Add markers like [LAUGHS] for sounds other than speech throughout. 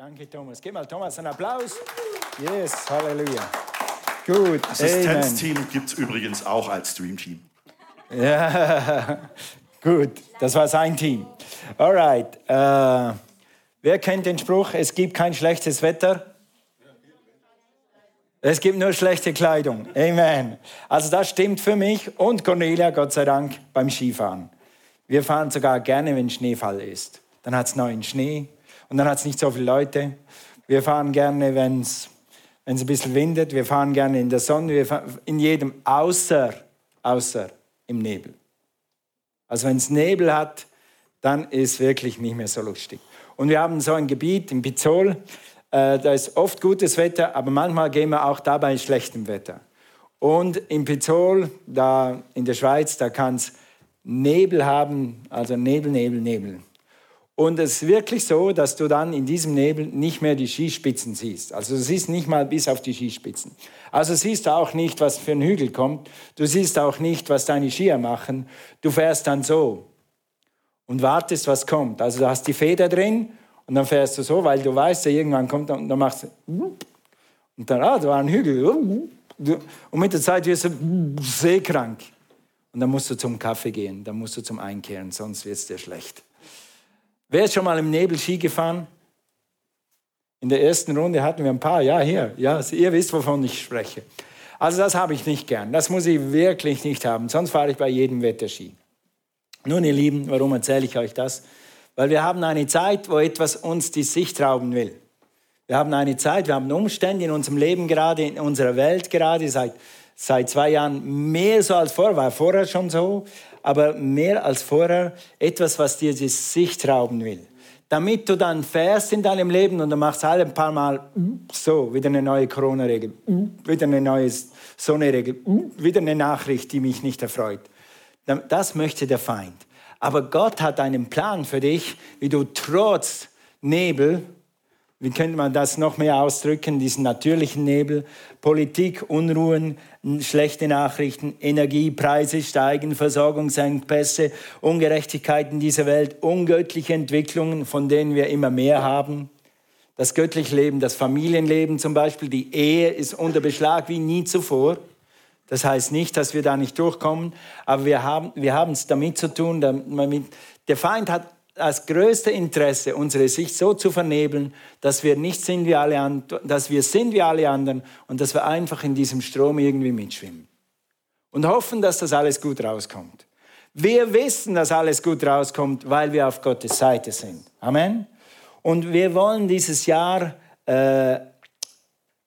Danke, Thomas. Gib mal Thomas einen Applaus. Yes, Halleluja. Gut. Assistenzteam gibt es übrigens auch als Streamteam. Ja, [LAUGHS] gut. Das war sein Team. Alright. Äh, wer kennt den Spruch, es gibt kein schlechtes Wetter? Es gibt nur schlechte Kleidung. Amen. Also das stimmt für mich und Cornelia, Gott sei Dank, beim Skifahren. Wir fahren sogar gerne, wenn Schneefall ist. Dann hat es neuen Schnee und dann hat es nicht so viele Leute. Wir fahren gerne, wenn es ein bisschen windet. Wir fahren gerne in der Sonne. Wir fahren in jedem, außer, außer im Nebel. Also wenn es Nebel hat, dann ist wirklich nicht mehr so lustig. Und wir haben so ein Gebiet in Pizzol, äh, da ist oft gutes Wetter, aber manchmal gehen wir auch dabei schlechtem Wetter. Und in Pizzol, da in der Schweiz, da kann es Nebel haben, also Nebel, Nebel, Nebel. Und es ist wirklich so, dass du dann in diesem Nebel nicht mehr die Skispitzen siehst. Also du siehst nicht mal bis auf die Skispitzen. Also siehst du auch nicht, was für ein Hügel kommt. Du siehst auch nicht, was deine Skier machen. Du fährst dann so und wartest, was kommt. Also du hast die Feder drin und dann fährst du so, weil du weißt, ja, irgendwann kommt und dann machst du und dann, ah, da war ein Hügel. Und mit der Zeit wirst du seekrank. Und dann musst du zum Kaffee gehen, dann musst du zum Einkehren, sonst wird es dir schlecht. Wer ist schon mal im Nebel Ski gefahren? In der ersten Runde hatten wir ein paar. Ja, hier. Ja, ihr wisst, wovon ich spreche. Also das habe ich nicht gern. Das muss ich wirklich nicht haben. Sonst fahre ich bei jedem Wetter Ski. Nun, ihr Lieben, warum erzähle ich euch das? Weil wir haben eine Zeit, wo etwas uns die Sicht rauben will. Wir haben eine Zeit, wir haben Umstände in unserem Leben gerade, in unserer Welt gerade, seit, seit zwei Jahren mehr so als vorher, war vorher schon so, aber mehr als vorher etwas, was dir die Sicht rauben will. Damit du dann fährst in deinem Leben und du machst alle ein paar Mal so, wieder eine neue Corona-Regel, wieder eine neue Sonne-Regel, wieder eine Nachricht, die mich nicht erfreut. Das möchte der Feind. Aber Gott hat einen Plan für dich, wie du trotz Nebel wie könnte man das noch mehr ausdrücken, diesen natürlichen Nebel, Politik, Unruhen, schlechte Nachrichten, Energiepreise steigen, Versorgungsengpässe, Ungerechtigkeiten dieser Welt, ungöttliche Entwicklungen, von denen wir immer mehr haben. Das göttliche Leben, das Familienleben zum Beispiel, die Ehe ist unter Beschlag wie nie zuvor. Das heißt nicht, dass wir da nicht durchkommen, aber wir haben, wir es damit zu tun, damit, der Feind hat das größte Interesse, unsere Sicht so zu vernebeln, dass wir nicht sind wie alle anderen, dass wir sind wie alle anderen und dass wir einfach in diesem Strom irgendwie mitschwimmen. Und hoffen, dass das alles gut rauskommt. Wir wissen, dass alles gut rauskommt, weil wir auf Gottes Seite sind. Amen. Und wir wollen dieses Jahr äh,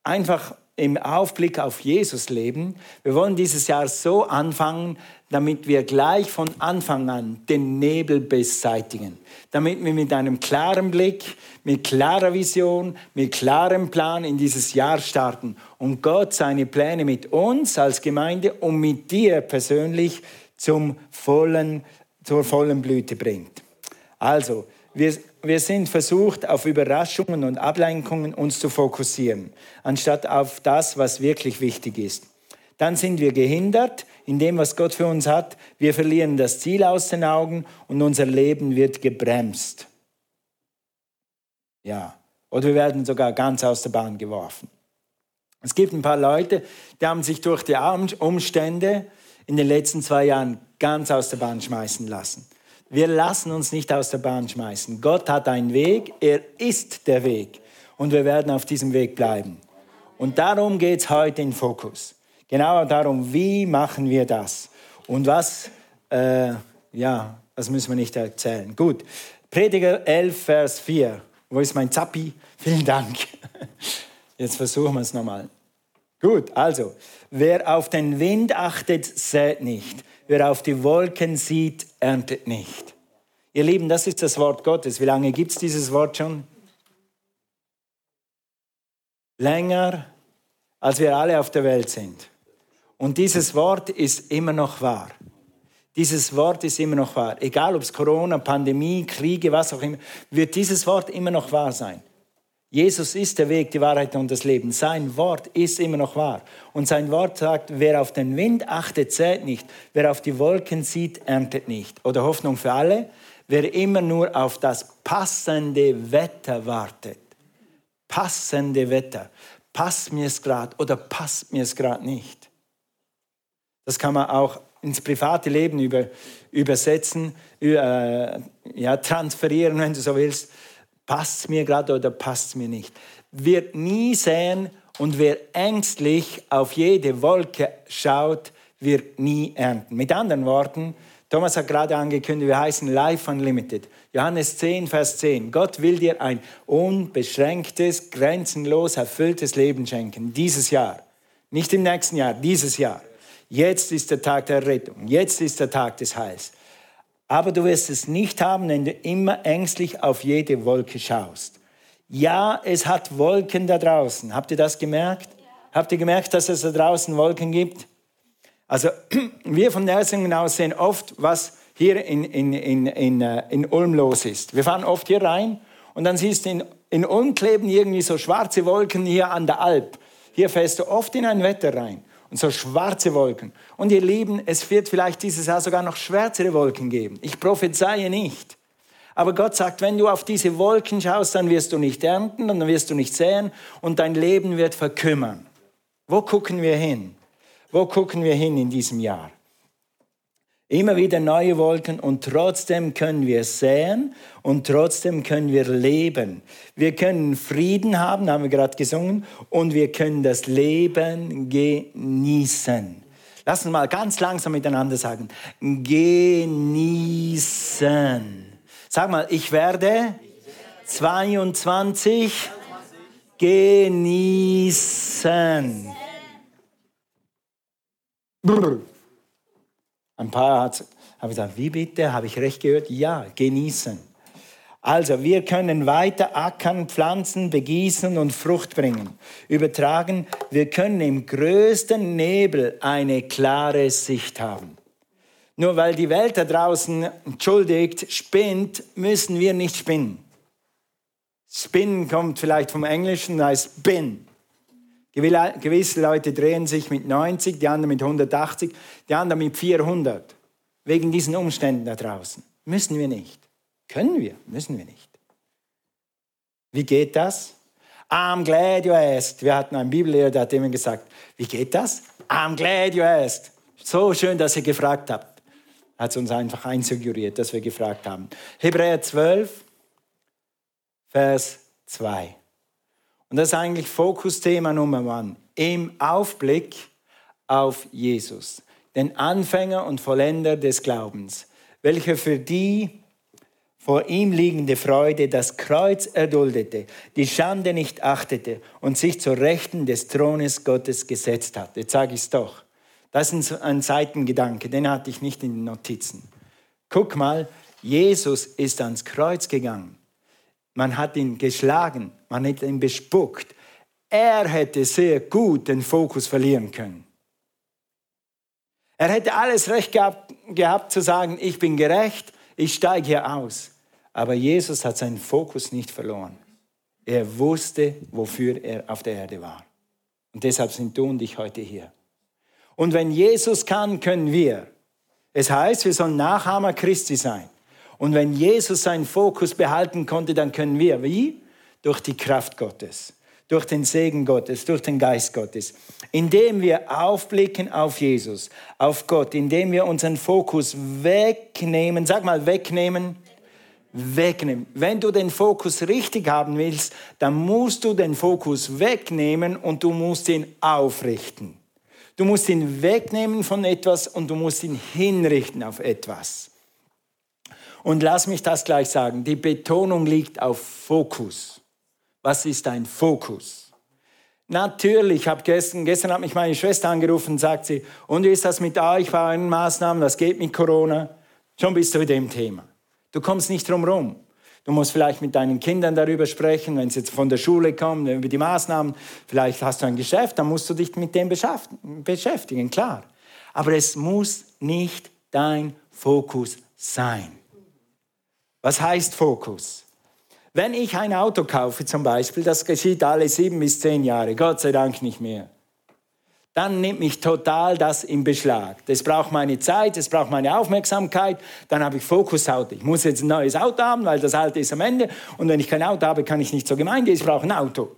einfach im Aufblick auf Jesus leben. Wir wollen dieses Jahr so anfangen, damit wir gleich von Anfang an den Nebel beseitigen. Damit wir mit einem klaren Blick, mit klarer Vision, mit klarem Plan in dieses Jahr starten und Gott seine Pläne mit uns als Gemeinde und mit dir persönlich zum vollen, zur vollen Blüte bringt. Also, wir, wir sind versucht, auf Überraschungen und Ablenkungen uns zu fokussieren, anstatt auf das, was wirklich wichtig ist. Dann sind wir gehindert in dem, was Gott für uns hat. Wir verlieren das Ziel aus den Augen und unser Leben wird gebremst. Ja, oder wir werden sogar ganz aus der Bahn geworfen. Es gibt ein paar Leute, die haben sich durch die Umstände in den letzten zwei Jahren ganz aus der Bahn schmeißen lassen. Wir lassen uns nicht aus der Bahn schmeißen. Gott hat einen Weg, er ist der Weg und wir werden auf diesem Weg bleiben. Und darum geht es heute in Fokus. Genau darum, wie machen wir das? Und was, äh, ja, das müssen wir nicht erzählen. Gut, Prediger 11, Vers 4. Wo ist mein Zappi? [LAUGHS] Vielen Dank. Jetzt versuchen wir es nochmal. Gut, also, wer auf den Wind achtet, sät nicht. Wer auf die Wolken sieht, erntet nicht. Ihr Lieben, das ist das Wort Gottes. Wie lange gibt es dieses Wort schon? Länger, als wir alle auf der Welt sind. Und dieses Wort ist immer noch wahr. Dieses Wort ist immer noch wahr. Egal ob es Corona, Pandemie, Kriege, was auch immer, wird dieses Wort immer noch wahr sein. Jesus ist der Weg, die Wahrheit und das Leben. Sein Wort ist immer noch wahr. Und sein Wort sagt, wer auf den Wind achtet, zählt nicht. Wer auf die Wolken sieht, erntet nicht. Oder Hoffnung für alle, wer immer nur auf das passende Wetter wartet, passende Wetter. Passt mir es gerade oder passt mir es gerade nicht? Das kann man auch ins private Leben über, übersetzen, äh, ja, transferieren, wenn du so willst. Passt es mir gerade oder passt es mir nicht? Wird nie sehen und wer ängstlich auf jede Wolke schaut, wird nie ernten. Mit anderen Worten, Thomas hat gerade angekündigt, wir heißen Life Unlimited. Johannes 10, Vers 10. Gott will dir ein unbeschränktes, grenzenlos erfülltes Leben schenken. Dieses Jahr. Nicht im nächsten Jahr, dieses Jahr. Jetzt ist der Tag der Rettung. Jetzt ist der Tag des Heils. Aber du wirst es nicht haben, wenn du immer ängstlich auf jede Wolke schaust. Ja, es hat Wolken da draußen. Habt ihr das gemerkt? Habt ihr gemerkt, dass es da draußen Wolken gibt? Also [CLEARS THROAT] wir von Nersingen aus sehen oft, was hier in, in, in, in, äh, in Ulm los ist. Wir fahren oft hier rein und dann siehst du in, in Ulm kleben irgendwie so schwarze Wolken hier an der Alp. Hier fährst du oft in ein Wetter rein und so schwarze Wolken. Und ihr Lieben, es wird vielleicht dieses Jahr sogar noch schwärzere Wolken geben. Ich prophezeie nicht. Aber Gott sagt, wenn du auf diese Wolken schaust, dann wirst du nicht ernten, dann wirst du nicht säen und dein Leben wird verkümmern. Wo gucken wir hin? Wo gucken wir hin in diesem Jahr? Immer wieder neue Wolken und trotzdem können wir säen und trotzdem können wir leben. Wir können Frieden haben, haben wir gerade gesungen, und wir können das Leben genießen. Lass uns mal ganz langsam miteinander sagen. Genießen. Sag mal, ich werde 22 genießen. Brr. Ein paar haben gesagt, wie bitte, habe ich recht gehört? Ja, genießen. Also, wir können weiter ackern, pflanzen, begießen und Frucht bringen. Übertragen, wir können im größten Nebel eine klare Sicht haben. Nur weil die Welt da draußen, entschuldigt, spinnt, müssen wir nicht spinnen. Spinnen kommt vielleicht vom Englischen, heißt spin. Gewisse Leute drehen sich mit 90, die anderen mit 180, die anderen mit 400. Wegen diesen Umständen da draußen. Müssen wir nicht. Können wir, müssen wir nicht. Wie geht das? I'm glad you asked. Wir hatten einen Bibellehrer, der hat immer gesagt, wie geht das? I'm glad you asked. So schön, dass ihr gefragt habt. Hat es uns einfach einsuggeriert, dass wir gefragt haben. Hebräer 12, Vers 2. Und das ist eigentlich Fokusthema Nummer 1. Im Aufblick auf Jesus, den Anfänger und Vollender des Glaubens, welcher für die vor ihm liegende Freude das Kreuz erduldete, die Schande nicht achtete und sich zur Rechten des Thrones Gottes gesetzt hat. Jetzt sage ich es doch. Das ist ein Seitengedanke, den hatte ich nicht in den Notizen. Guck mal, Jesus ist ans Kreuz gegangen. Man hat ihn geschlagen, man hat ihn bespuckt. Er hätte sehr gut den Fokus verlieren können. Er hätte alles Recht gehabt, gehabt zu sagen, ich bin gerecht, ich steige hier aus. Aber Jesus hat seinen Fokus nicht verloren. Er wusste, wofür er auf der Erde war. Und deshalb sind du und ich heute hier. Und wenn Jesus kann, können wir. Es heißt, wir sollen Nachahmer Christi sein. Und wenn Jesus seinen Fokus behalten konnte, dann können wir. Wie? Durch die Kraft Gottes, durch den Segen Gottes, durch den Geist Gottes. Indem wir aufblicken auf Jesus, auf Gott, indem wir unseren Fokus wegnehmen, sag mal wegnehmen, wegnehmen. Wenn du den Fokus richtig haben willst, dann musst du den Fokus wegnehmen und du musst ihn aufrichten. Du musst ihn wegnehmen von etwas und du musst ihn hinrichten auf etwas. Und lass mich das gleich sagen. Die Betonung liegt auf Fokus. Was ist ein Fokus? Natürlich, hab gestern, gestern hat mich meine Schwester angerufen und sagt sie, und wie ist das mit euch, euren Maßnahmen, was geht mit Corona? Schon bist du mit dem Thema. Du kommst nicht drum rum. Du musst vielleicht mit deinen Kindern darüber sprechen, wenn sie jetzt von der Schule kommen, über die Maßnahmen. Vielleicht hast du ein Geschäft, dann musst du dich mit dem beschäftigen, klar. Aber es muss nicht dein Fokus sein. Was heißt Fokus? Wenn ich ein Auto kaufe zum Beispiel, das geschieht alle sieben bis zehn Jahre, Gott sei Dank nicht mehr, dann nimmt mich total das in Beschlag. Das braucht meine Zeit, das braucht meine Aufmerksamkeit, dann habe ich Fokusauto. Ich muss jetzt ein neues Auto haben, weil das alte ist am Ende und wenn ich kein Auto habe, kann ich nicht zur Gemeinde, ich brauche ein Auto.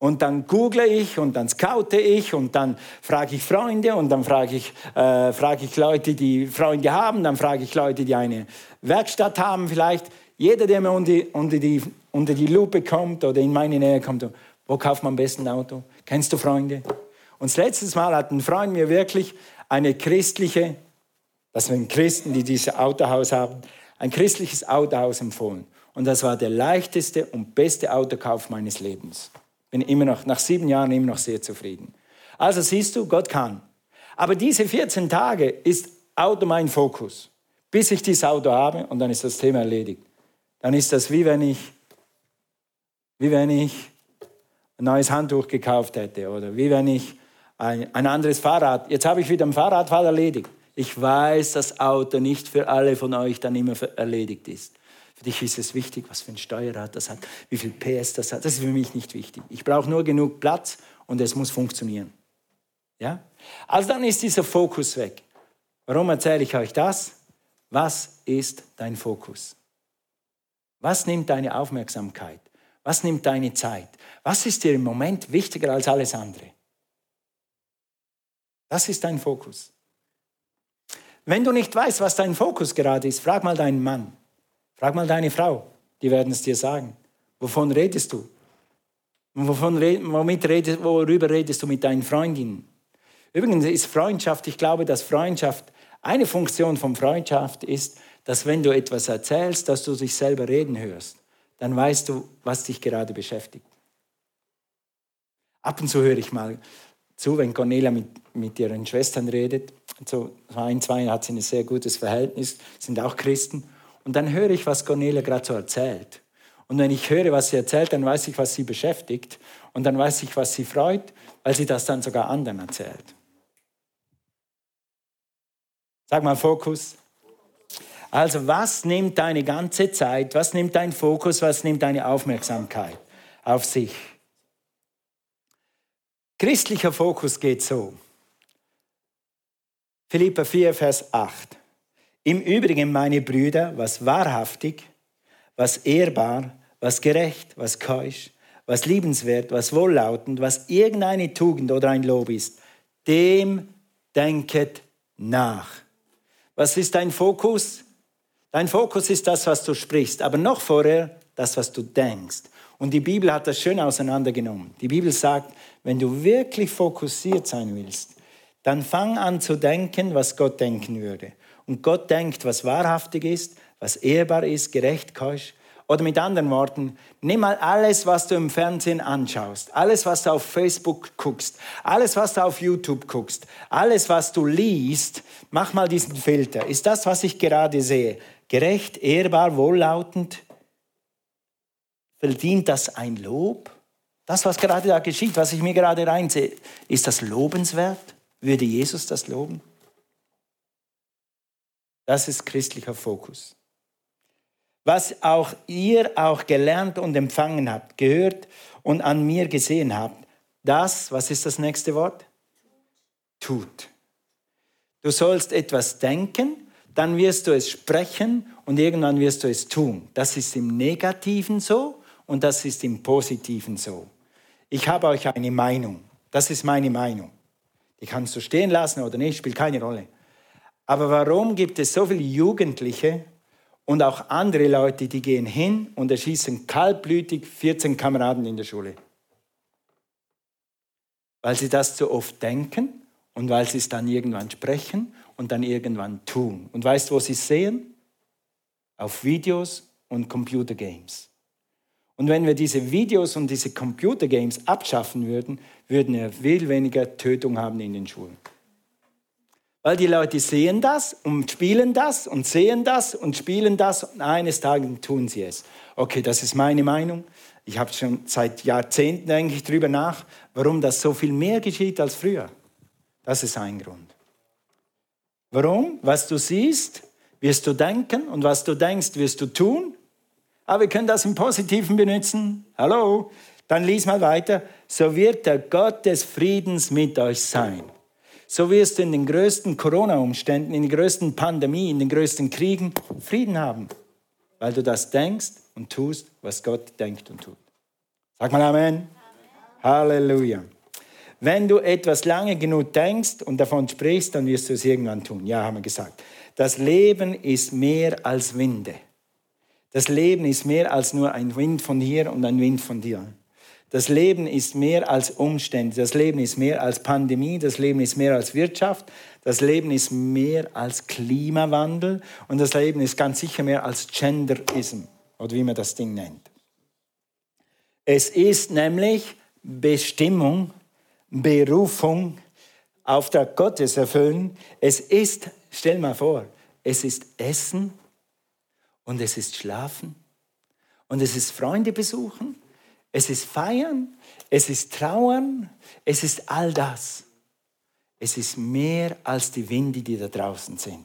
Und dann google ich und dann scoute ich und dann frage ich Freunde und dann frage ich, äh, frage ich Leute, die Freunde haben, dann frage ich Leute, die eine Werkstatt haben vielleicht. Jeder, der mir unter die, unter die, unter die Lupe kommt oder in meine Nähe kommt, wo kauft man am besten ein Auto? Kennst du Freunde? Und das letzte Mal hat ein Freund mir wirklich eine christliche, das sind Christen, die dieses Autohaus haben, ein christliches Autohaus empfohlen. Und das war der leichteste und beste Autokauf meines Lebens. Bin immer noch, nach sieben Jahren immer noch sehr zufrieden. Also siehst du, Gott kann. Aber diese 14 Tage ist Auto mein Fokus. Bis ich dieses Auto habe und dann ist das Thema erledigt. Dann ist das wie wenn ich, wie wenn ich ein neues Handtuch gekauft hätte oder wie wenn ich ein, ein anderes Fahrrad. Jetzt habe ich wieder ein Fahrradfall erledigt. Ich weiß, dass Auto nicht für alle von euch dann immer erledigt ist. Für dich ist es wichtig, was für ein Steuerrad das hat, wie viel PS das hat. Das ist für mich nicht wichtig. Ich brauche nur genug Platz und es muss funktionieren. Ja? Also dann ist dieser Fokus weg. Warum erzähle ich euch das? Was ist dein Fokus? Was nimmt deine Aufmerksamkeit? Was nimmt deine Zeit? Was ist dir im Moment wichtiger als alles andere? Das ist dein Fokus. Wenn du nicht weißt, was dein Fokus gerade ist, frag mal deinen Mann. Frag mal deine Frau, die werden es dir sagen. Wovon redest du? Wovon, womit redest, worüber redest du mit deinen Freundinnen? Übrigens ist Freundschaft, ich glaube, dass Freundschaft, eine Funktion von Freundschaft ist, dass wenn du etwas erzählst, dass du dich selber reden hörst, dann weißt du, was dich gerade beschäftigt. Ab und zu höre ich mal zu, wenn Cornelia mit, mit ihren Schwestern redet. So ein, zwei hat sie ein sehr gutes Verhältnis, sind auch Christen. Und dann höre ich, was Cornelia gerade so erzählt. Und wenn ich höre, was sie erzählt, dann weiß ich, was sie beschäftigt. Und dann weiß ich, was sie freut, weil sie das dann sogar anderen erzählt. Sag mal Fokus. Also was nimmt deine ganze Zeit, was nimmt dein Fokus, was nimmt deine Aufmerksamkeit auf sich? Christlicher Fokus geht so. Philippa 4, Vers 8. Im Übrigen, meine Brüder, was wahrhaftig, was ehrbar, was gerecht, was keusch, was liebenswert, was wohllautend, was irgendeine Tugend oder ein Lob ist, dem denket nach. Was ist dein Fokus? Dein Fokus ist das, was du sprichst, aber noch vorher das, was du denkst. Und die Bibel hat das schön auseinandergenommen. Die Bibel sagt, wenn du wirklich fokussiert sein willst, dann fang an zu denken, was Gott denken würde und Gott denkt, was wahrhaftig ist, was ehrbar ist, gerecht, keusch. Oder mit anderen Worten, nimm mal alles, was du im Fernsehen anschaust, alles, was du auf Facebook guckst, alles, was du auf YouTube guckst, alles, was du liest, mach mal diesen Filter. Ist das, was ich gerade sehe, gerecht, ehrbar, wohllautend? Verdient das ein Lob? Das, was gerade da geschieht, was ich mir gerade reinsehe, ist das lobenswert? Würde Jesus das loben? Das ist christlicher Fokus. Was auch ihr auch gelernt und empfangen habt, gehört und an mir gesehen habt, das, was ist das nächste Wort? Tut. Du sollst etwas denken, dann wirst du es sprechen und irgendwann wirst du es tun. Das ist im Negativen so und das ist im Positiven so. Ich habe euch eine Meinung. Das ist meine Meinung. Die kannst du stehen lassen oder nicht, spielt keine Rolle. Aber warum gibt es so viele Jugendliche und auch andere Leute, die gehen hin und erschießen kaltblütig 14 Kameraden in der Schule? Weil sie das zu oft denken und weil sie es dann irgendwann sprechen und dann irgendwann tun. Und weißt du, wo sie es sehen? Auf Videos und Computergames. Und wenn wir diese Videos und diese Computergames abschaffen würden, würden wir viel weniger Tötung haben in den Schulen. Weil die Leute sehen das und spielen das und sehen das und spielen das und eines Tages tun sie es. Okay, das ist meine Meinung. Ich habe schon seit Jahrzehnten eigentlich darüber nach, warum das so viel mehr geschieht als früher. Das ist ein Grund. Warum? Was du siehst, wirst du denken und was du denkst, wirst du tun. Aber wir können das im Positiven benutzen. Hallo? Dann lies mal weiter. So wird der Gott des Friedens mit euch sein so wirst du in den größten Corona-Umständen, in den größten Pandemien, in den größten Kriegen Frieden haben, weil du das denkst und tust, was Gott denkt und tut. Sag mal Amen. Halleluja. Wenn du etwas lange genug denkst und davon sprichst, dann wirst du es irgendwann tun. Ja, haben wir gesagt. Das Leben ist mehr als Winde. Das Leben ist mehr als nur ein Wind von hier und ein Wind von dir. Das Leben ist mehr als Umstände. Das Leben ist mehr als Pandemie. Das Leben ist mehr als Wirtschaft. Das Leben ist mehr als Klimawandel. Und das Leben ist ganz sicher mehr als Genderism oder wie man das Ding nennt. Es ist nämlich Bestimmung, Berufung, Auftrag Gottes erfüllen. Es ist, stell mal vor, es ist Essen und es ist Schlafen und es ist Freunde besuchen, es ist Feiern, es ist Trauern, es ist all das. Es ist mehr als die Winde, die da draußen sind.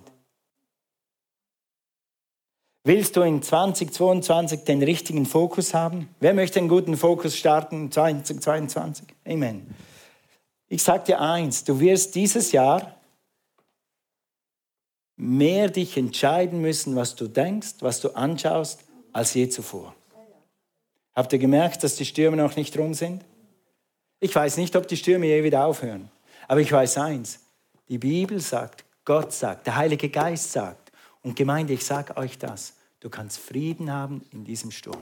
Willst du in 2022 den richtigen Fokus haben? Wer möchte einen guten Fokus starten in 2022? Amen. Ich sage dir eins, du wirst dieses Jahr mehr dich entscheiden müssen, was du denkst, was du anschaust, als je zuvor. Habt ihr gemerkt, dass die Stürme noch nicht rum sind? Ich weiß nicht, ob die Stürme je wieder aufhören. Aber ich weiß eins, die Bibel sagt, Gott sagt, der Heilige Geist sagt, und Gemeinde, ich sage euch das, du kannst Frieden haben in diesem Sturm.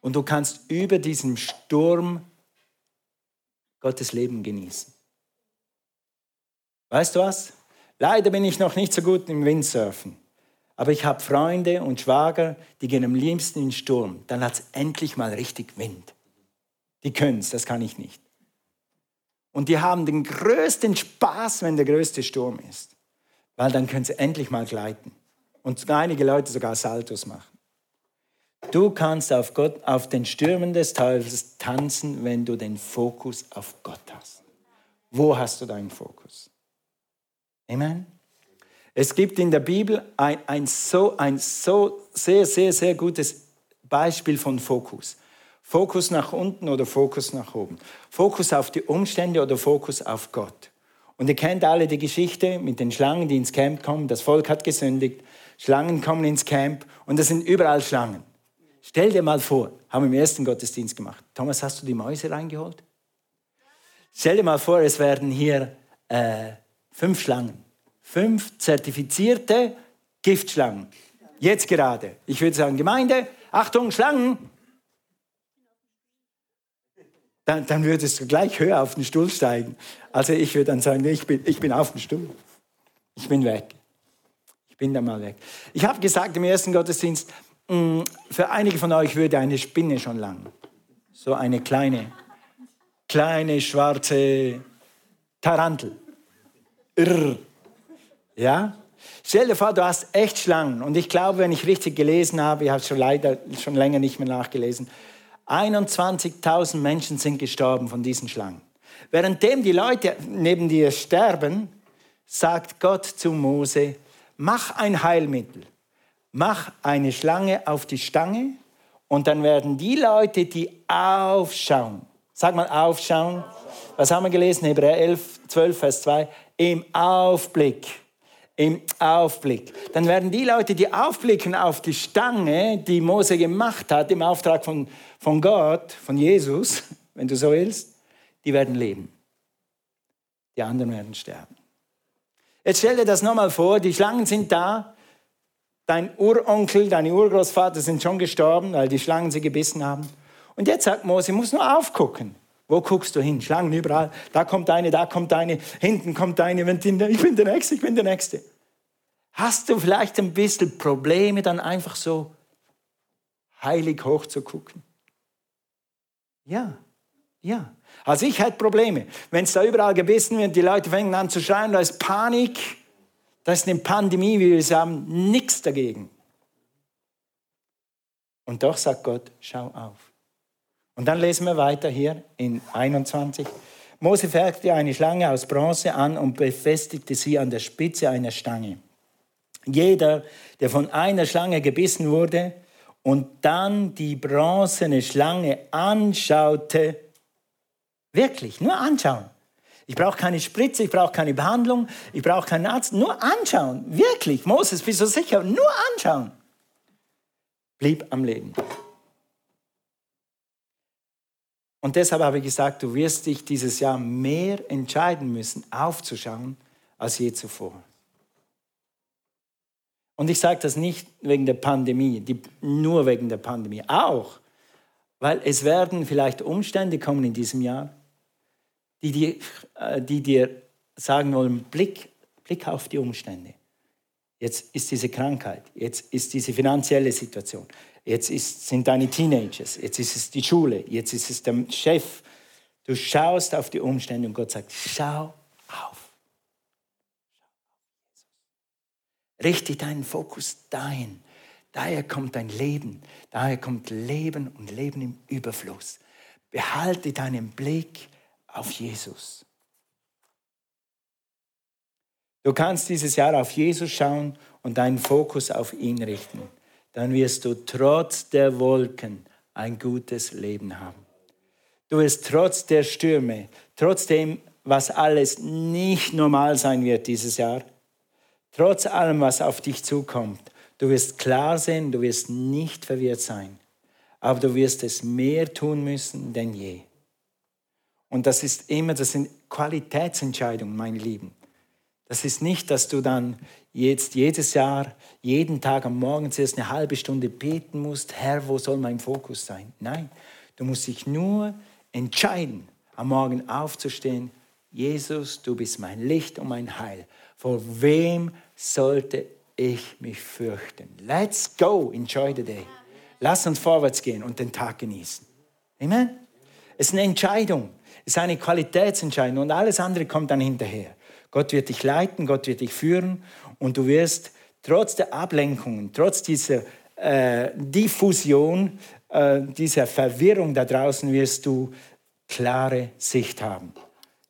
Und du kannst über diesem Sturm Gottes Leben genießen. Weißt du was? Leider bin ich noch nicht so gut im Windsurfen. Aber ich habe Freunde und Schwager, die gehen am liebsten in den Sturm. Dann hat es endlich mal richtig Wind. Die können es, das kann ich nicht. Und die haben den größten Spaß, wenn der größte Sturm ist weil dann können sie endlich mal gleiten. Und einige Leute sogar Saltos machen. Du kannst auf, Gott, auf den Stürmen des Teufels tanzen, wenn du den Fokus auf Gott hast. Wo hast du deinen Fokus? Amen. Es gibt in der Bibel ein, ein, so, ein so sehr, sehr, sehr gutes Beispiel von Fokus. Fokus nach unten oder Fokus nach oben. Fokus auf die Umstände oder Fokus auf Gott. Und ihr kennt alle die Geschichte mit den Schlangen, die ins Camp kommen. Das Volk hat gesündigt. Schlangen kommen ins Camp und es sind überall Schlangen. Stell dir mal vor, haben wir im ersten Gottesdienst gemacht. Thomas, hast du die Mäuse reingeholt? Stell dir mal vor, es werden hier äh, fünf Schlangen. Fünf zertifizierte Giftschlangen. Jetzt gerade. Ich würde sagen, Gemeinde, Achtung, Schlangen. dann, dann würdest du gleich höher auf den Stuhl steigen. Also ich würde dann sagen, ich bin, ich bin auf dem Stuhl. Ich bin weg. Ich bin da mal weg. Ich habe gesagt im ersten Gottesdienst, mm, für einige von euch würde eine Spinne schon lang. So eine kleine, kleine schwarze Tarantel. Irr. Ja? Stell dir vor, du hast echt Schlangen. Und ich glaube, wenn ich richtig gelesen habe, ich habe es schon leider schon länger nicht mehr nachgelesen, 21.000 Menschen sind gestorben von diesen Schlangen. Währenddem die Leute neben dir sterben, sagt Gott zu Mose, mach ein Heilmittel. Mach eine Schlange auf die Stange und dann werden die Leute, die aufschauen, sag mal aufschauen, was haben wir gelesen? Hebräer 11, 12, Vers 2, im Aufblick im Aufblick. Dann werden die Leute, die aufblicken auf die Stange, die Mose gemacht hat, im Auftrag von, von Gott, von Jesus, [LAUGHS] wenn du so willst, die werden leben. Die anderen werden sterben. Jetzt stell dir das nochmal vor, die Schlangen sind da, dein Uronkel, deine Urgroßvater sind schon gestorben, weil die Schlangen sie gebissen haben. Und jetzt sagt Mose, muss nur aufgucken. Wo guckst du hin? Schlangen überall. Da kommt eine, da kommt eine, hinten kommt eine. Ich bin der Nächste, ich bin der Nächste. Hast du vielleicht ein bisschen Probleme, dann einfach so heilig hoch zu gucken? Ja, ja. Also ich hätte Probleme. Wenn es da überall gebissen wird, die Leute fangen an zu schreien, da ist Panik, da ist eine Pandemie, wie wir sagen, nichts dagegen. Und doch sagt Gott, schau auf. Und dann lesen wir weiter hier in 21. Mose fertigte eine Schlange aus Bronze an und befestigte sie an der Spitze einer Stange. Jeder, der von einer Schlange gebissen wurde und dann die bronzene Schlange anschaute, wirklich, nur anschauen. Ich brauche keine Spritze, ich brauche keine Behandlung, ich brauche keinen Arzt, nur anschauen, wirklich. Moses, bist du sicher? Nur anschauen. Blieb am Leben. Und deshalb habe ich gesagt, du wirst dich dieses Jahr mehr entscheiden müssen, aufzuschauen, als je zuvor. Und ich sage das nicht wegen der Pandemie, die, nur wegen der Pandemie, auch, weil es werden vielleicht Umstände kommen in diesem Jahr, die dir, äh, die dir sagen wollen, Blick, Blick auf die Umstände. Jetzt ist diese Krankheit, jetzt ist diese finanzielle Situation, jetzt ist, sind deine Teenagers, jetzt ist es die Schule, jetzt ist es der Chef. Du schaust auf die Umstände und Gott sagt, schau auf. Richte deinen Fokus dahin. Daher kommt dein Leben. Daher kommt Leben und Leben im Überfluss. Behalte deinen Blick auf Jesus. Du kannst dieses Jahr auf Jesus schauen und deinen Fokus auf ihn richten. Dann wirst du trotz der Wolken ein gutes Leben haben. Du wirst trotz der Stürme, trotz dem, was alles nicht normal sein wird dieses Jahr, Trotz allem, was auf dich zukommt, du wirst klar sehen, du wirst nicht verwirrt sein, aber du wirst es mehr tun müssen denn je. Und das ist immer, das sind Qualitätsentscheidungen, meine Lieben. Das ist nicht, dass du dann jetzt jedes Jahr, jeden Tag am Morgen zuerst eine halbe Stunde beten musst, Herr, wo soll mein Fokus sein? Nein, du musst dich nur entscheiden, am Morgen aufzustehen, Jesus, du bist mein Licht und mein Heil. Vor wem sollte ich mich fürchten? Let's go, enjoy the day. Lass uns vorwärts gehen und den Tag genießen. Amen. Es ist eine Entscheidung, es ist eine Qualitätsentscheidung und alles andere kommt dann hinterher. Gott wird dich leiten, Gott wird dich führen und du wirst trotz der Ablenkungen, trotz dieser äh, Diffusion, äh, dieser Verwirrung da draußen, wirst du klare Sicht haben.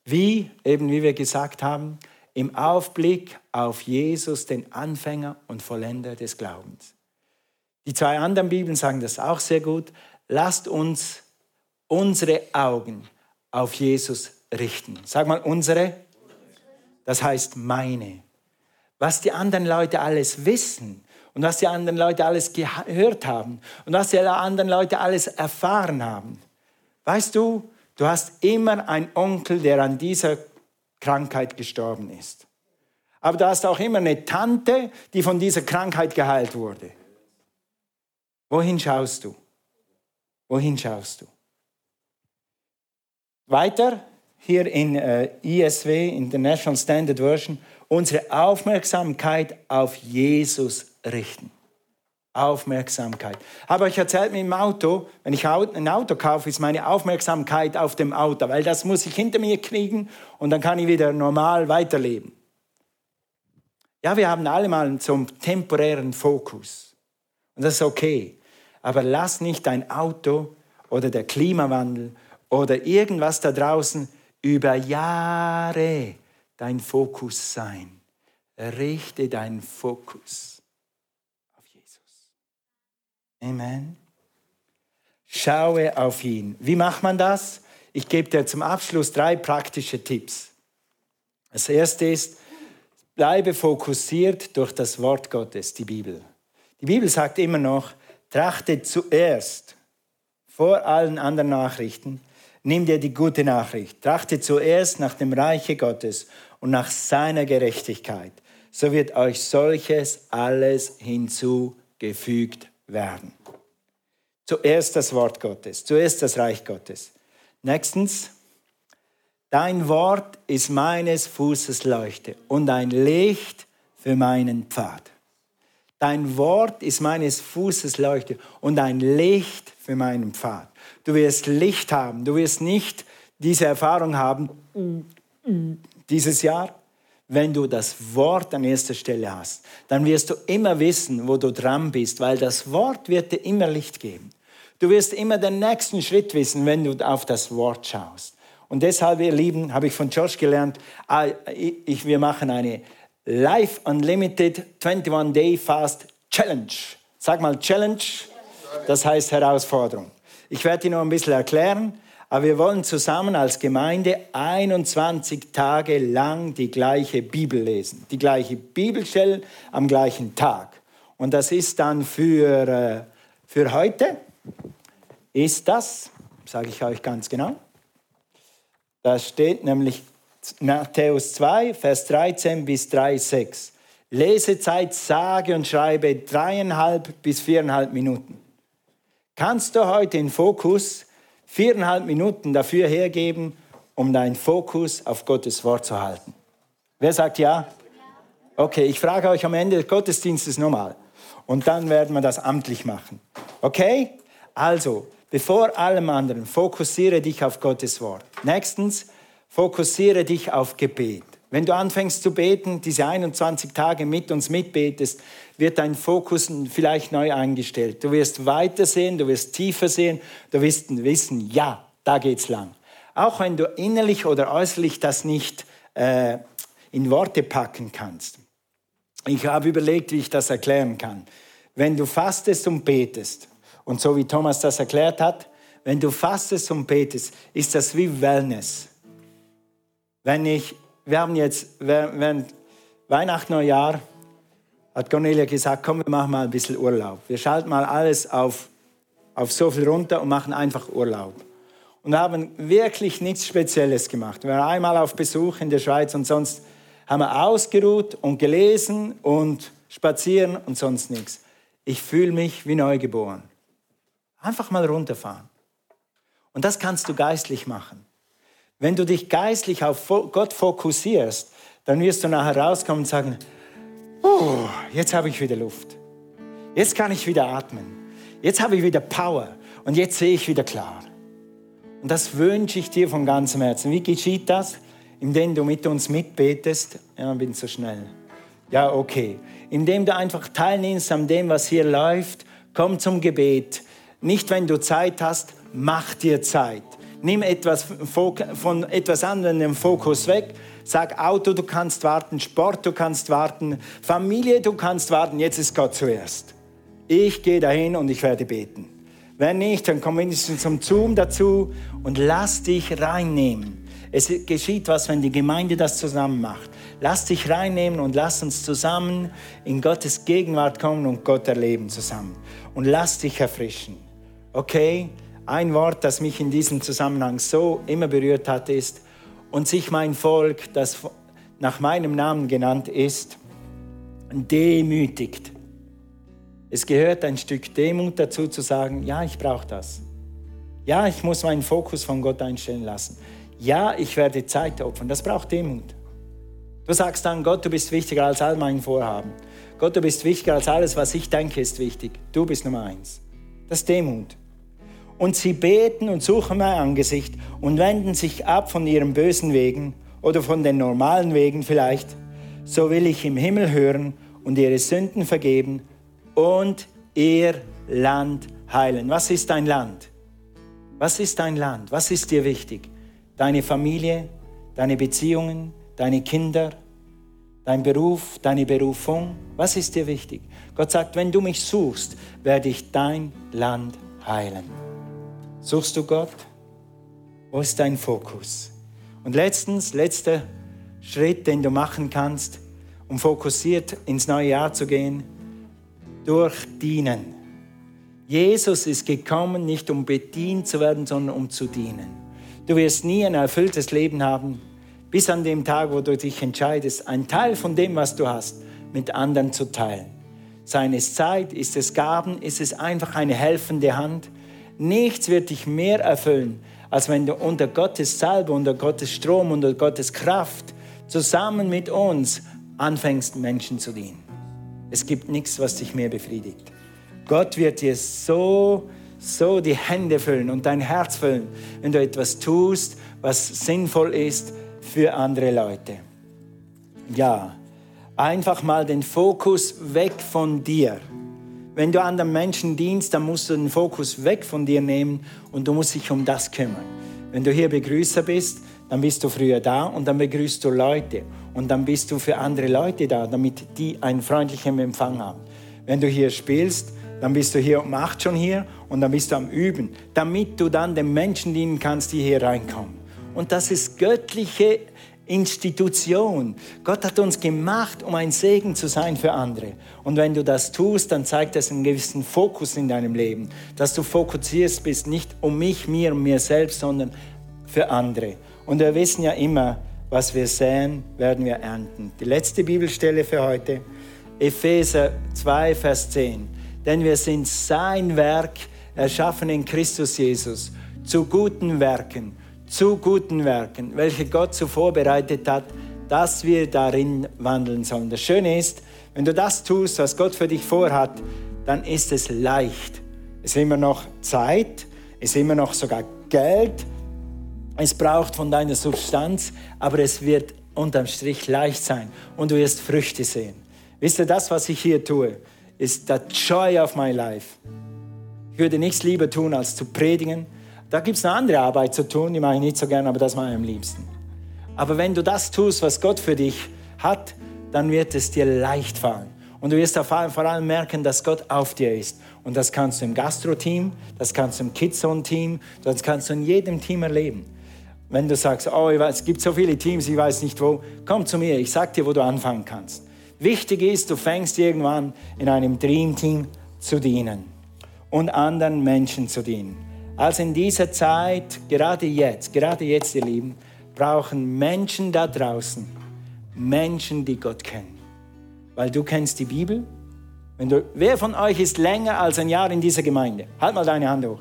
Wie, eben wie wir gesagt haben, im Aufblick auf Jesus, den Anfänger und Vollender des Glaubens. Die zwei anderen Bibeln sagen das auch sehr gut. Lasst uns unsere Augen auf Jesus richten. Sag mal unsere. Das heißt meine. Was die anderen Leute alles wissen und was die anderen Leute alles gehört haben und was die anderen Leute alles erfahren haben. Weißt du, du hast immer einen Onkel, der an dieser Krankheit gestorben ist. Aber du hast auch immer eine Tante, die von dieser Krankheit geheilt wurde. Wohin schaust du? Wohin schaust du? Weiter, hier in äh, ISW, International Standard Version, unsere Aufmerksamkeit auf Jesus richten. Aufmerksamkeit. Habe euch erzählt mit dem Auto, wenn ich ein Auto kaufe, ist meine Aufmerksamkeit auf dem Auto, weil das muss ich hinter mir kriegen und dann kann ich wieder normal weiterleben. Ja, wir haben alle mal zum temporären Fokus und das ist okay. Aber lass nicht dein Auto oder der Klimawandel oder irgendwas da draußen über Jahre dein Fokus sein. Richte deinen Fokus Amen. Schaue auf ihn. Wie macht man das? Ich gebe dir zum Abschluss drei praktische Tipps. Das erste ist, bleibe fokussiert durch das Wort Gottes, die Bibel. Die Bibel sagt immer noch, trachte zuerst vor allen anderen Nachrichten, nimm dir die gute Nachricht, trachte zuerst nach dem Reiche Gottes und nach seiner Gerechtigkeit. So wird euch solches alles hinzugefügt werden. Zuerst das Wort Gottes, zuerst das Reich Gottes. Nächstens, dein Wort ist meines Fußes Leuchte und ein Licht für meinen Pfad. Dein Wort ist meines Fußes Leuchte und ein Licht für meinen Pfad. Du wirst Licht haben, du wirst nicht diese Erfahrung haben dieses Jahr, wenn du das Wort an erster Stelle hast, dann wirst du immer wissen, wo du dran bist, weil das Wort wird dir immer Licht geben. Du wirst immer den nächsten Schritt wissen, wenn du auf das Wort schaust. Und deshalb, ihr Lieben, habe ich von Josh gelernt, ah, ich, wir machen eine Life Unlimited 21 Day Fast Challenge. Sag mal Challenge, das heißt Herausforderung. Ich werde dir noch ein bisschen erklären. Aber wir wollen zusammen als Gemeinde 21 Tage lang die gleiche Bibel lesen, die gleiche Bibelstelle am gleichen Tag. Und das ist dann für, äh, für heute, ist das sage ich euch ganz genau. Da steht nämlich Matthäus 2, Vers 13 bis 3,6. Lesezeit sage und schreibe dreieinhalb bis viereinhalb Minuten. Kannst du heute den Fokus viereinhalb Minuten dafür hergeben, um deinen Fokus auf Gottes Wort zu halten? Wer sagt ja? Okay, ich frage euch am Ende des Gottesdienstes nochmal. Und dann werden wir das amtlich machen. Okay? Also, bevor allem anderen, fokussiere dich auf Gottes Wort. Nächstens, fokussiere dich auf Gebet. Wenn du anfängst zu beten, diese 21 Tage mit uns mitbetest, wird dein Fokus vielleicht neu eingestellt. Du wirst weiter sehen, du wirst tiefer sehen, du wirst wissen, ja, da geht's lang. Auch wenn du innerlich oder äußerlich das nicht äh, in Worte packen kannst. Ich habe überlegt, wie ich das erklären kann. Wenn du fastest und betest, und so wie Thomas das erklärt hat, wenn du fastest und betest, ist das wie Wellness. Wenn ich wir haben jetzt während Weihnachten, Neujahr, hat Cornelia gesagt, komm, wir machen mal ein bisschen Urlaub. Wir schalten mal alles auf, auf so viel runter und machen einfach Urlaub. Und haben wirklich nichts Spezielles gemacht. Wir waren einmal auf Besuch in der Schweiz und sonst haben wir ausgeruht und gelesen und spazieren und sonst nichts. Ich fühle mich wie neugeboren. Einfach mal runterfahren. Und das kannst du geistlich machen. Wenn du dich geistlich auf Gott fokussierst, dann wirst du nachher rauskommen und sagen, oh, jetzt habe ich wieder Luft. Jetzt kann ich wieder atmen. Jetzt habe ich wieder Power. Und jetzt sehe ich wieder klar. Und das wünsche ich dir von ganzem Herzen. Wie geschieht das? Indem du mit uns mitbetest. Ja, bin so schnell. Ja, okay. Indem du einfach teilnimmst an dem, was hier läuft. Komm zum Gebet. Nicht, wenn du Zeit hast, mach dir Zeit. Nimm etwas von etwas anderem den Fokus weg. Sag Auto, du kannst warten, Sport, du kannst warten, Familie, du kannst warten. Jetzt ist Gott zuerst. Ich gehe dahin und ich werde beten. Wenn nicht, dann komm mindestens zum Zoom dazu und lass dich reinnehmen. Es geschieht was, wenn die Gemeinde das zusammen macht. Lass dich reinnehmen und lass uns zusammen in Gottes Gegenwart kommen und Gott erleben zusammen. Und lass dich erfrischen. Okay? Ein Wort, das mich in diesem Zusammenhang so immer berührt hat, ist, und sich mein Volk, das nach meinem Namen genannt ist, demütigt. Es gehört ein Stück Demut dazu zu sagen, ja, ich brauche das. Ja, ich muss meinen Fokus von Gott einstellen lassen. Ja, ich werde Zeit opfern. Das braucht Demut. Du sagst dann, Gott, du bist wichtiger als all mein Vorhaben. Gott, du bist wichtiger als alles, was ich denke, ist wichtig. Du bist Nummer eins. Das ist Demut und sie beten und suchen mein Angesicht und wenden sich ab von ihren bösen Wegen oder von den normalen Wegen vielleicht, so will ich im Himmel hören und ihre Sünden vergeben und ihr Land heilen. Was ist dein Land? Was ist dein Land? Was ist dir wichtig? Deine Familie, deine Beziehungen, deine Kinder, dein Beruf, deine Berufung? Was ist dir wichtig? Gott sagt, wenn du mich suchst, werde ich dein Land heilen. Suchst du Gott? Wo ist dein Fokus? Und letztens, letzter Schritt, den du machen kannst, um fokussiert ins neue Jahr zu gehen, durch Dienen. Jesus ist gekommen, nicht um bedient zu werden, sondern um zu dienen. Du wirst nie ein erfülltes Leben haben, bis an dem Tag, wo du dich entscheidest, einen Teil von dem, was du hast, mit anderen zu teilen. Seine Zeit, ist es Gaben, ist es einfach eine helfende Hand, Nichts wird dich mehr erfüllen, als wenn du unter Gottes Salbe, unter Gottes Strom, unter Gottes Kraft zusammen mit uns anfängst, Menschen zu dienen. Es gibt nichts, was dich mehr befriedigt. Gott wird dir so, so die Hände füllen und dein Herz füllen, wenn du etwas tust, was sinnvoll ist für andere Leute. Ja, einfach mal den Fokus weg von dir wenn du anderen Menschen dienst, dann musst du den Fokus weg von dir nehmen und du musst dich um das kümmern. Wenn du hier Begrüßer bist, dann bist du früher da und dann begrüßt du Leute und dann bist du für andere Leute da, damit die einen freundlichen Empfang haben. Wenn du hier spielst, dann bist du hier um acht schon hier und dann bist du am Üben, damit du dann den Menschen dienen kannst, die hier reinkommen. Und das ist göttliche Institution. Gott hat uns gemacht, um ein Segen zu sein für andere. Und wenn du das tust, dann zeigt das einen gewissen Fokus in deinem Leben, dass du fokussiert bist, nicht um mich, mir und mir selbst, sondern für andere. Und wir wissen ja immer, was wir säen, werden wir ernten. Die letzte Bibelstelle für heute, Epheser 2, Vers 10. Denn wir sind sein Werk, erschaffen in Christus Jesus, zu guten Werken, zu guten Werken, welche Gott zuvor bereitet hat, dass wir darin wandeln sollen. Das Schöne ist, wenn du das tust, was Gott für dich vorhat, dann ist es leicht. Es ist immer noch Zeit, es ist immer noch sogar Geld, es braucht von deiner Substanz, aber es wird unterm Strich leicht sein und du wirst Früchte sehen. Wisst ihr, das, was ich hier tue, ist the joy of my life. Ich würde nichts lieber tun, als zu predigen. Da gibt es eine andere Arbeit zu tun, die mache ich nicht so gern, aber das mache ich am liebsten. Aber wenn du das tust, was Gott für dich hat, dann wird es dir leicht fallen. Und du wirst vor allem merken, dass Gott auf dir ist. Und das kannst du im Gastro-Team, das kannst du im Kidzone-Team, das kannst du in jedem Team erleben. Wenn du sagst, oh, es gibt so viele Teams, ich weiß nicht wo, komm zu mir, ich sag dir, wo du anfangen kannst. Wichtig ist, du fängst irgendwann in einem Dream-Team zu dienen und anderen Menschen zu dienen. Also in dieser Zeit, gerade jetzt, gerade jetzt, ihr Lieben, brauchen Menschen da draußen, Menschen, die Gott kennen. Weil du kennst die Bibel. Wenn du, wer von euch ist länger als ein Jahr in dieser Gemeinde? Halt mal deine Hand hoch.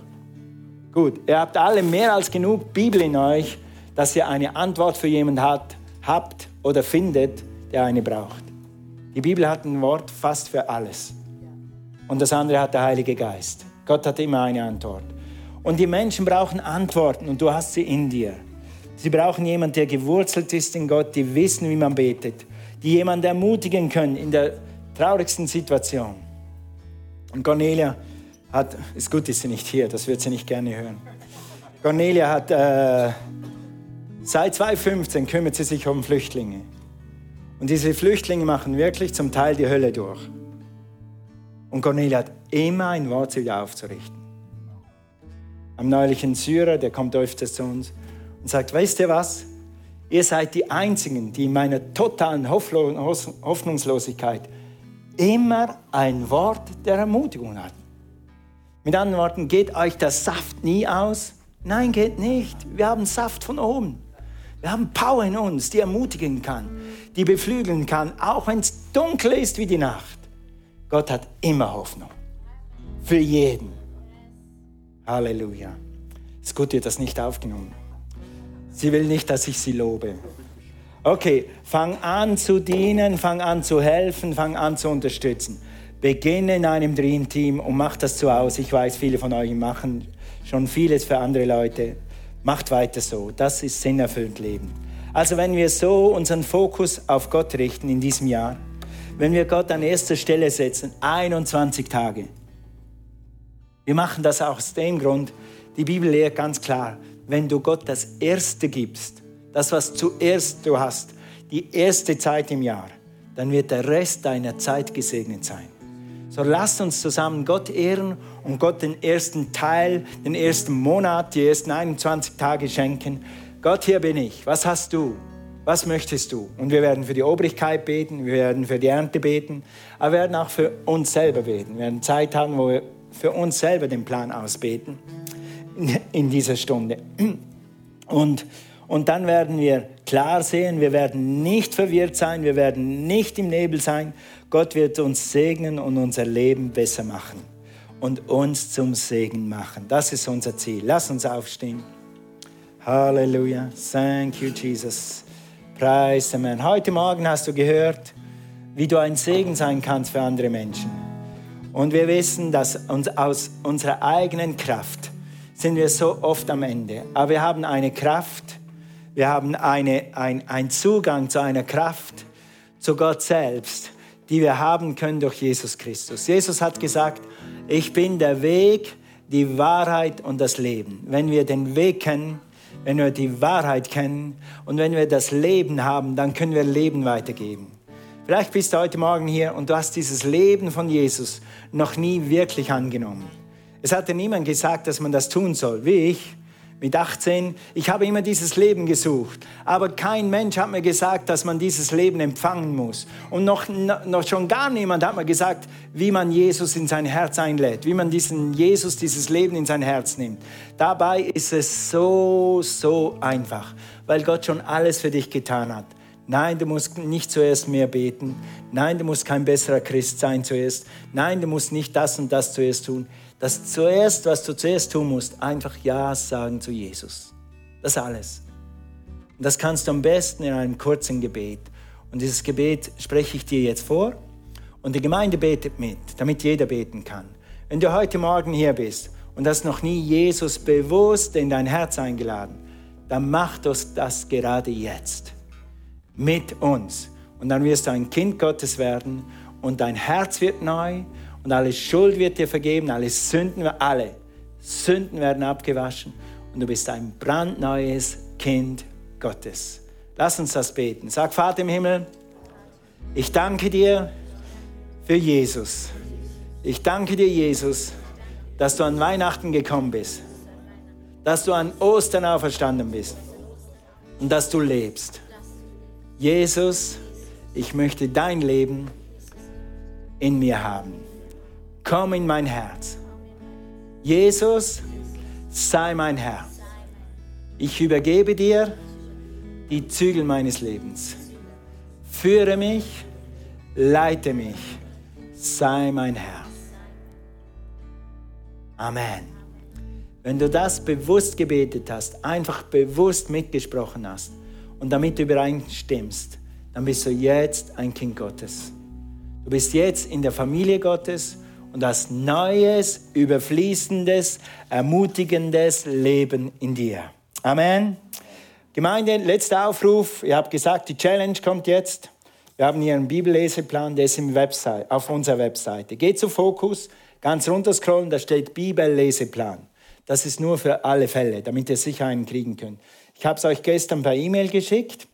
Gut, ihr habt alle mehr als genug Bibel in euch, dass ihr eine Antwort für jemanden habt, habt oder findet, der eine braucht. Die Bibel hat ein Wort fast für alles. Und das andere hat der Heilige Geist. Gott hat immer eine Antwort. Und die Menschen brauchen Antworten und du hast sie in dir. Sie brauchen jemanden, der gewurzelt ist in Gott, die wissen, wie man betet, die jemanden ermutigen können in der traurigsten Situation. Und Cornelia hat, ist gut, ist sie nicht hier, das wird sie nicht gerne hören. Cornelia hat, äh, seit 2015 kümmert sie sich um Flüchtlinge. Und diese Flüchtlinge machen wirklich zum Teil die Hölle durch. Und Cornelia hat immer ein Wort, sie wieder aufzurichten. Am neulichen Syrer, der kommt öfters zu uns und sagt, weißt ihr was? Ihr seid die Einzigen, die in meiner totalen Hoffnungslosigkeit immer ein Wort der Ermutigung hatten. Mit anderen Worten, geht euch der Saft nie aus? Nein, geht nicht. Wir haben Saft von oben. Wir haben Power in uns, die ermutigen kann, die beflügeln kann, auch wenn es dunkel ist wie die Nacht. Gott hat immer Hoffnung. Für jeden. Halleluja. Ist gut, ihr das nicht aufgenommen. Sie will nicht, dass ich sie lobe. Okay, fang an zu dienen, fang an zu helfen, fang an zu unterstützen. Beginne in einem Dream Team und mach das zu Hause. Ich weiß, viele von euch machen schon vieles für andere Leute. Macht weiter so. Das ist sinnerfüllend Leben. Also wenn wir so unseren Fokus auf Gott richten in diesem Jahr, wenn wir Gott an erster Stelle setzen, 21 Tage. Wir machen das auch aus dem Grund, die Bibel lehrt ganz klar, wenn du Gott das Erste gibst, das, was zuerst du hast, die erste Zeit im Jahr, dann wird der Rest deiner Zeit gesegnet sein. So lasst uns zusammen Gott ehren und Gott den ersten Teil, den ersten Monat, die ersten 21 Tage schenken. Gott, hier bin ich. Was hast du? Was möchtest du? Und wir werden für die Obrigkeit beten, wir werden für die Ernte beten, aber wir werden auch für uns selber beten. Wir werden Zeit haben, wo wir für uns selber den Plan ausbeten in dieser Stunde. Und, und dann werden wir klar sehen, wir werden nicht verwirrt sein, wir werden nicht im Nebel sein, Gott wird uns segnen und unser Leben besser machen und uns zum Segen machen. Das ist unser Ziel. Lass uns aufstehen. Halleluja. Thank you, Jesus. Preis Herrn. Heute Morgen hast du gehört, wie du ein Segen sein kannst für andere Menschen. Und wir wissen, dass uns aus unserer eigenen Kraft sind wir so oft am Ende. Aber wir haben eine Kraft, wir haben eine, ein, einen Zugang zu einer Kraft, zu Gott selbst, die wir haben können durch Jesus Christus. Jesus hat gesagt, ich bin der Weg, die Wahrheit und das Leben. Wenn wir den Weg kennen, wenn wir die Wahrheit kennen und wenn wir das Leben haben, dann können wir Leben weitergeben. Vielleicht bist du heute Morgen hier und du hast dieses Leben von Jesus noch nie wirklich angenommen. Es hat dir niemand gesagt, dass man das tun soll, wie ich. mit 18. Ich habe immer dieses Leben gesucht. Aber kein Mensch hat mir gesagt, dass man dieses Leben empfangen muss. Und noch, noch schon gar niemand hat mir gesagt, wie man Jesus in sein Herz einlädt, wie man diesen Jesus, dieses Leben in sein Herz nimmt. Dabei ist es so, so einfach, weil Gott schon alles für dich getan hat. Nein, du musst nicht zuerst mehr beten. Nein, du musst kein besserer Christ sein zuerst. Nein, du musst nicht das und das zuerst tun das zuerst, was du zuerst tun musst, einfach Ja sagen zu Jesus. Das alles. Und das kannst du am besten in einem kurzen Gebet. Und dieses Gebet spreche ich dir jetzt vor. Und die Gemeinde betet mit, damit jeder beten kann. Wenn du heute Morgen hier bist und hast noch nie Jesus bewusst in dein Herz eingeladen, dann mach das gerade jetzt. Mit uns. Und dann wirst du ein Kind Gottes werden und dein Herz wird neu und alle Schuld wird dir vergeben, alle Sünden, alle Sünden werden abgewaschen und du bist ein brandneues Kind Gottes. Lass uns das beten. Sag, Vater im Himmel, ich danke dir für Jesus. Ich danke dir, Jesus, dass du an Weihnachten gekommen bist, dass du an Ostern auferstanden bist und dass du lebst. Jesus, ich möchte dein Leben in mir haben komm in mein Herz. Jesus, sei mein Herr. Ich übergebe dir die Zügel meines Lebens. Führe mich, leite mich, sei mein Herr. Amen. Wenn du das bewusst gebetet hast, einfach bewusst mitgesprochen hast und damit übereinstimmst, dann bist du jetzt ein Kind Gottes. Du bist jetzt in der Familie Gottes und das neues, überfließendes, ermutigendes Leben in dir. Amen. Gemeinde, letzter Aufruf. Ihr habt gesagt, die Challenge kommt jetzt. Wir haben hier einen Bibelleseplan, der ist im Website, auf unserer Webseite. Geht zu Fokus, ganz runter scrollen, da steht Bibelleseplan. Das ist nur für alle Fälle, damit ihr sicher einen kriegen könnt. Ich habe es euch gestern per E-Mail geschickt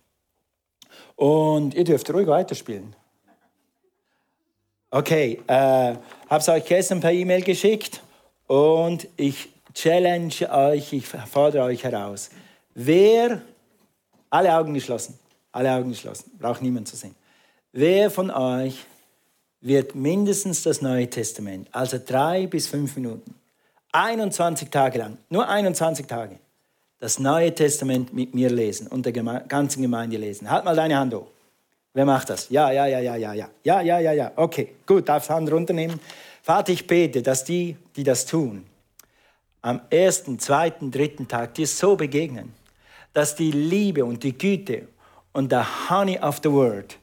und ihr dürft ruhig weiterspielen. Okay, äh, habe es euch gestern per E-Mail geschickt und ich challenge euch, ich fordere euch heraus. Wer, alle Augen geschlossen, alle Augen geschlossen, braucht niemand zu sehen. Wer von euch wird mindestens das Neue Testament, also drei bis fünf Minuten, 21 Tage lang, nur 21 Tage, das Neue Testament mit mir lesen und der ganzen Gemeinde lesen? Halt mal deine Hand hoch. Wer macht das? Ja, ja, ja, ja, ja, ja. Ja, ja, ja, ja. Okay, gut, darfst Hand runternehmen. Vater, ich bete, dass die, die das tun, am ersten, zweiten, dritten Tag dir so begegnen, dass die Liebe und die Güte und der Honey of the Word,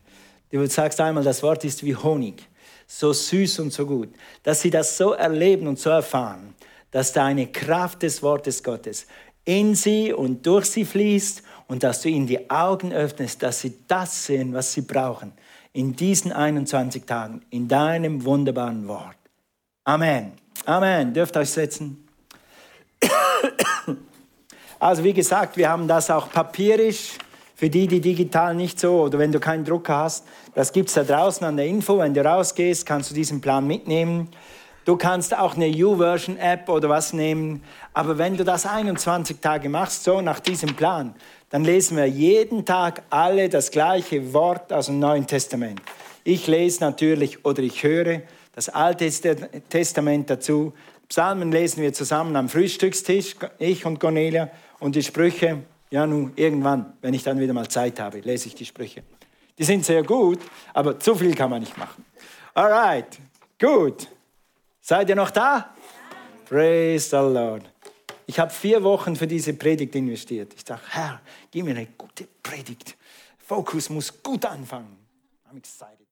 du sagst einmal, das Wort ist wie Honig, so süß und so gut, dass sie das so erleben und so erfahren, dass da eine Kraft des Wortes Gottes in sie und durch sie fließt und dass du ihnen die Augen öffnest, dass sie das sehen, was sie brauchen in diesen 21 Tagen, in deinem wunderbaren Wort. Amen. Amen. Dürft euch setzen. Also wie gesagt, wir haben das auch papierisch für die, die digital nicht so oder wenn du keinen Drucker hast. Das gibt es da draußen an der Info. Wenn du rausgehst, kannst du diesen Plan mitnehmen. Du kannst auch eine U-Version-App oder was nehmen. Aber wenn du das 21 Tage machst, so nach diesem Plan, dann lesen wir jeden Tag alle das gleiche Wort aus dem Neuen Testament. Ich lese natürlich oder ich höre das Alte Testament dazu. Psalmen lesen wir zusammen am Frühstückstisch, ich und Cornelia. Und die Sprüche, ja nun, irgendwann, wenn ich dann wieder mal Zeit habe, lese ich die Sprüche. Die sind sehr gut, aber zu viel kann man nicht machen. Alright, gut. Seid ihr noch da? Praise the Lord. Ich habe vier Wochen für diese Predigt investiert. Ich dachte, Herr, gib mir eine gute Predigt. Fokus muss gut anfangen. I'm excited.